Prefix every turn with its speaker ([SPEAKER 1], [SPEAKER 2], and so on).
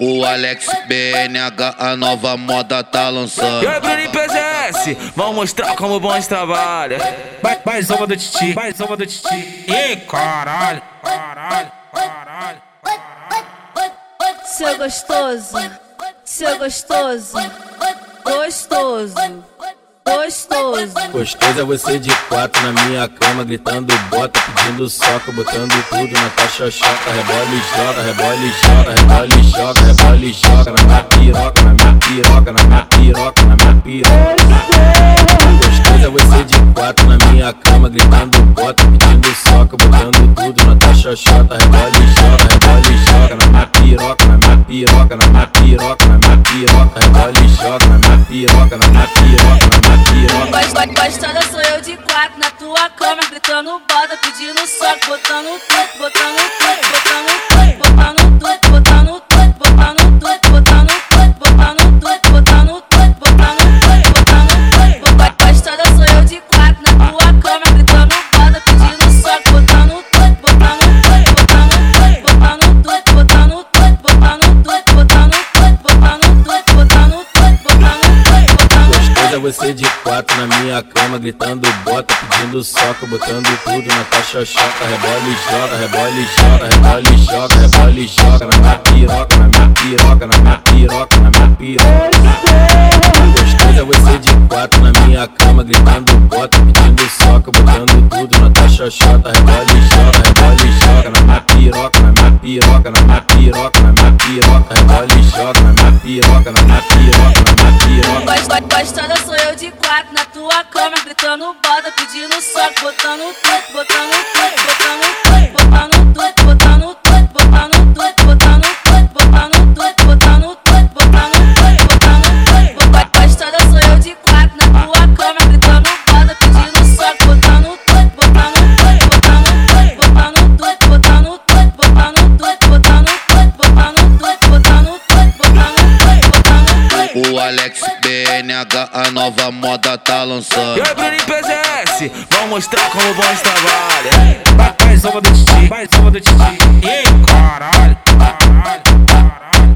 [SPEAKER 1] O, Alex BNH, a nova moda tá lançando.
[SPEAKER 2] E aí, Bruno PZS, vamos mostrar como bons trabalha.
[SPEAKER 3] Mais uma do Titi, mais uma do Titi. Ih, caralho, caralho, caralho.
[SPEAKER 4] Seu gostoso, seu gostoso, gostoso, gostoso.
[SPEAKER 5] Gostoso é você de quatro na minha cama, gritando bota, pedindo soca, botando tudo na tua xoxoca. Rebola e joga, rebola e joga, rebola e joga, rebola e joga na minha piroca, na minha piroca, na minha piroca, na minha piroca. Gostoso é você de quatro na minha cama, gritando bota, pedindo soca, botando tudo na tua xoxota. E joga, e joga na minha piroca, na minha piroca, na minha piroca, na minha piroca, e joga na minha piroca, na minha piroca, na minha piroca.
[SPEAKER 4] Gost- Gostando sou eu de quatro na tua cama, gritando bota, pedindo soco, botando tudo, botando tudo, botando tudo, botando
[SPEAKER 5] é você de quatro na minha cama, gritando bota, pedindo soca, botando tudo na tua xoxoca. Rebola e joga, rebola e joga, rebola e joga, rebola e joga na minha piroca, na minha piroca, na minha piroca, na minha piroca. Gostoso é você de quatro na minha cama, gritando bota, pedindo soca, botando tudo na tua xoxota. Rebola e joga, rebola e joga na minha piroca, na minha piroca, na minha piroca, na minha piroca, rebola e joga na piroca, na minha piroca, na minha piroca.
[SPEAKER 4] Gost- Gostando sou eu de quatro na tua cama, gritando bota, pedindo soco, botando tudo, botando tudo, botando tudo, botando tudo, botando tudo,
[SPEAKER 1] O Alex BNH, a nova moda tá
[SPEAKER 2] E
[SPEAKER 1] lançando.
[SPEAKER 2] aí, Bruno PZS, vamos mostrar como bons trabalha.
[SPEAKER 3] Vai, mais uma do Titi, mais uma do Titi. Ih, caralho, caralho.